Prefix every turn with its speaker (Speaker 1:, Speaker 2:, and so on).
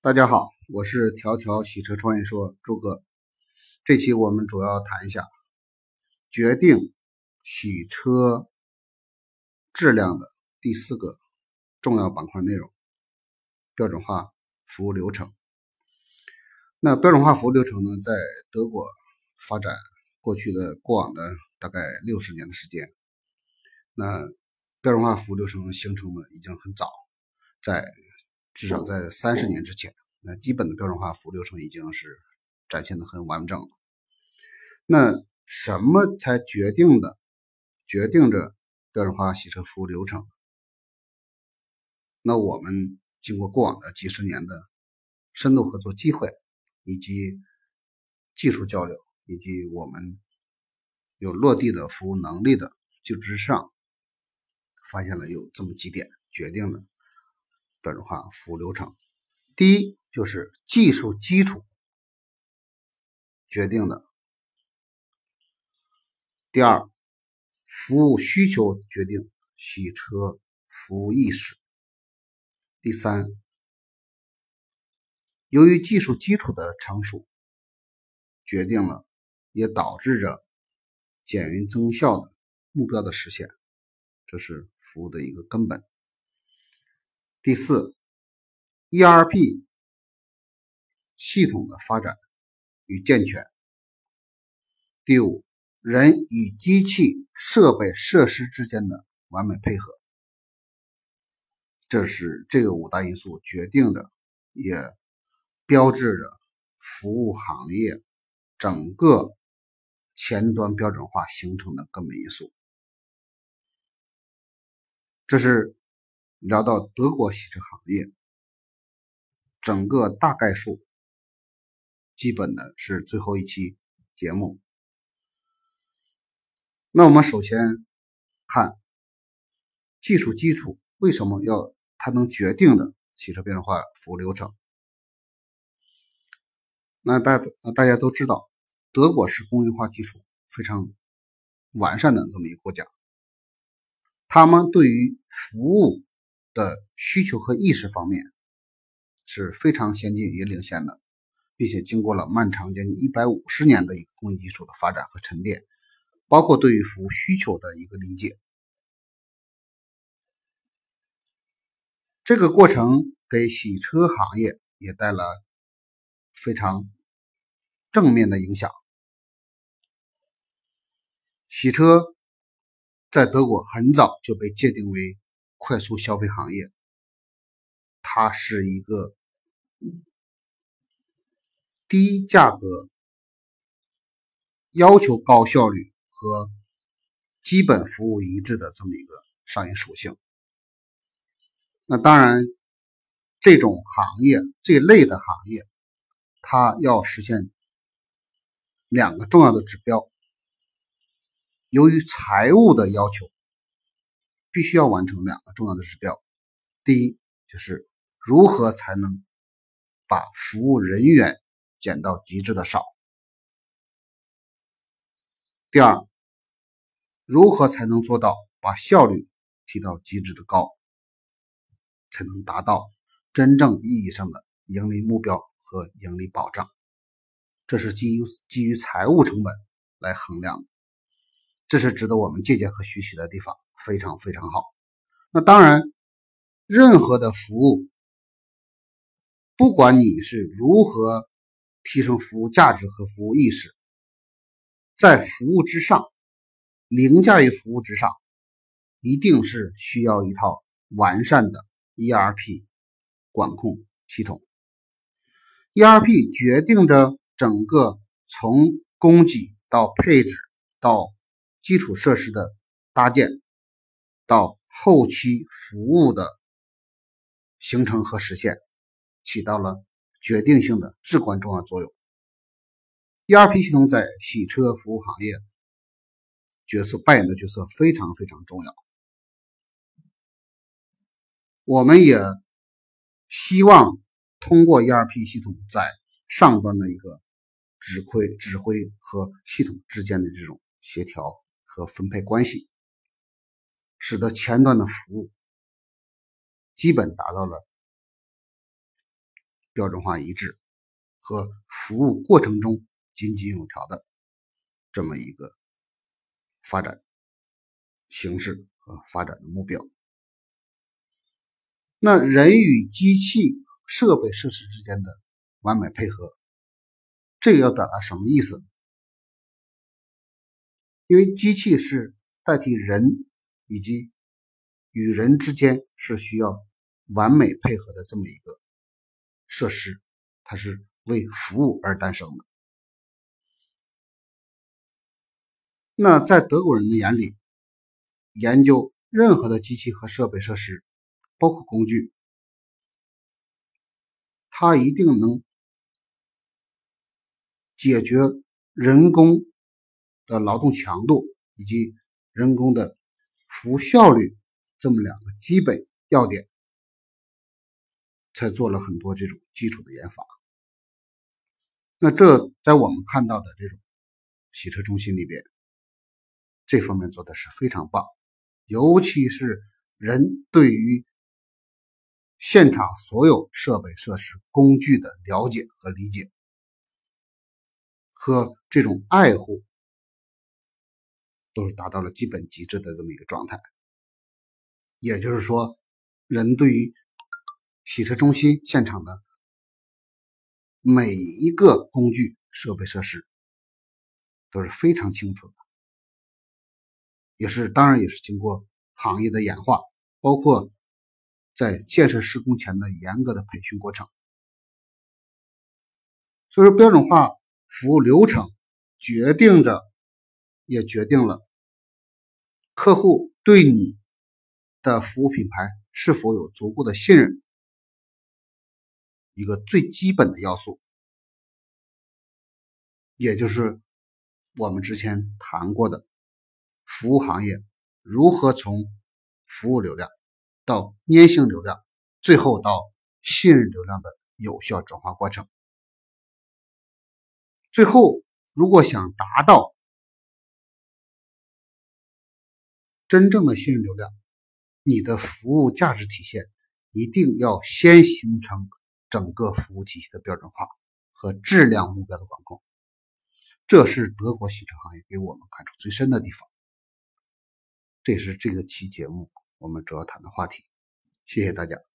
Speaker 1: 大家好，我是条条洗车创业说朱哥。这期我们主要谈一下决定洗车质量的第四个重要板块内容——标准化服务流程。那标准化服务流程呢，在德国发展过去的过往的大概六十年的时间。那标准化服务流程形成的已经很早，在至少在三十年之前，那基本的标准化服务流程已经是展现的很完整了。那什么才决定的决定着标准化洗车服务流程？那我们经过过往的几十年的深度合作机会，以及技术交流，以及我们有落地的服务能力的基础之上。发现了有这么几点决定了标准化服务流程。第一就是技术基础决定的；第二，服务需求决定洗车服务意识；第三，由于技术基础的成熟，决定了也导致着减员增效的目标的实现。这是服务的一个根本。第四，ERP 系统的发展与健全。第五，人与机器设备设施之间的完美配合。这是这个五大因素决定着，也标志着服务行业整个前端标准化形成的根本因素。这是聊到德国洗车行业整个大概数，基本的是最后一期节目。那我们首先看技术基础，为什么要它能决定的汽车标准化服务流程？那大大家都知道，德国是工业化技术非常完善的这么一个国家。他们对于服务的需求和意识方面是非常先进也领先的，并且经过了漫长将近一百五十年的一个工艺技术的发展和沉淀，包括对于服务需求的一个理解，这个过程给洗车行业也带来非常正面的影响，洗车。在德国很早就被界定为快速消费行业，它是一个低价格、要求高效率和基本服务一致的这么一个商业属性。那当然，这种行业这类的行业，它要实现两个重要的指标。由于财务的要求，必须要完成两个重要的指标。第一，就是如何才能把服务人员减到极致的少；第二，如何才能做到把效率提到极致的高，才能达到真正意义上的盈利目标和盈利保障。这是基于基于财务成本来衡量。这是值得我们借鉴和学习的地方，非常非常好。那当然，任何的服务，不管你是如何提升服务价值和服务意识，在服务之上，凌驾于服务之上，一定是需要一套完善的 ERP 管控系统。ERP 决定着整个从供给到配置到基础设施的搭建到后期服务的形成和实现，起到了决定性的至关重要作用。ERP 系统在洗车服务行业角色扮演的角色非常非常重要。我们也希望通过 ERP 系统在上端的一个指挥、指挥和系统之间的这种协调。和分配关系，使得前端的服务基本达到了标准化一致和服务过程中井井有条的这么一个发展形式和发展的目标。那人与机器设备设施之间的完美配合，这个要表达什么意思？因为机器是代替人以及与人之间是需要完美配合的这么一个。设施，它是为服务而诞生的。那在德国人的眼里，研究任何的机器和设备设施，包括工具，它一定能解决人工的劳动强度以及人工的服务效率这么两个基本要点。才做了很多这种基础的研发。那这在我们看到的这种洗车中心里边，这方面做的是非常棒，尤其是人对于现场所有设备、设施、工具的了解和理解，和这种爱护，都是达到了基本极致的这么一个状态。也就是说，人对于洗车中心现场的每一个工具、设备、设施都是非常清楚的，也是当然也是经过行业的演化，包括在建设施工前的严格的培训过程。所以说，标准化服务流程决定着，也决定了客户对你的服务品牌是否有足够的信任。一个最基本的要素，也就是我们之前谈过的服务行业如何从服务流量到粘性流量，最后到信任流量的有效转化过程。最后，如果想达到真正的信任流量，你的服务价值体现一定要先形成。整个服务体系的标准化和质量目标的管控，这是德国洗车行业给我们感触最深的地方。这是这个期节目我们主要谈的话题。谢谢大家。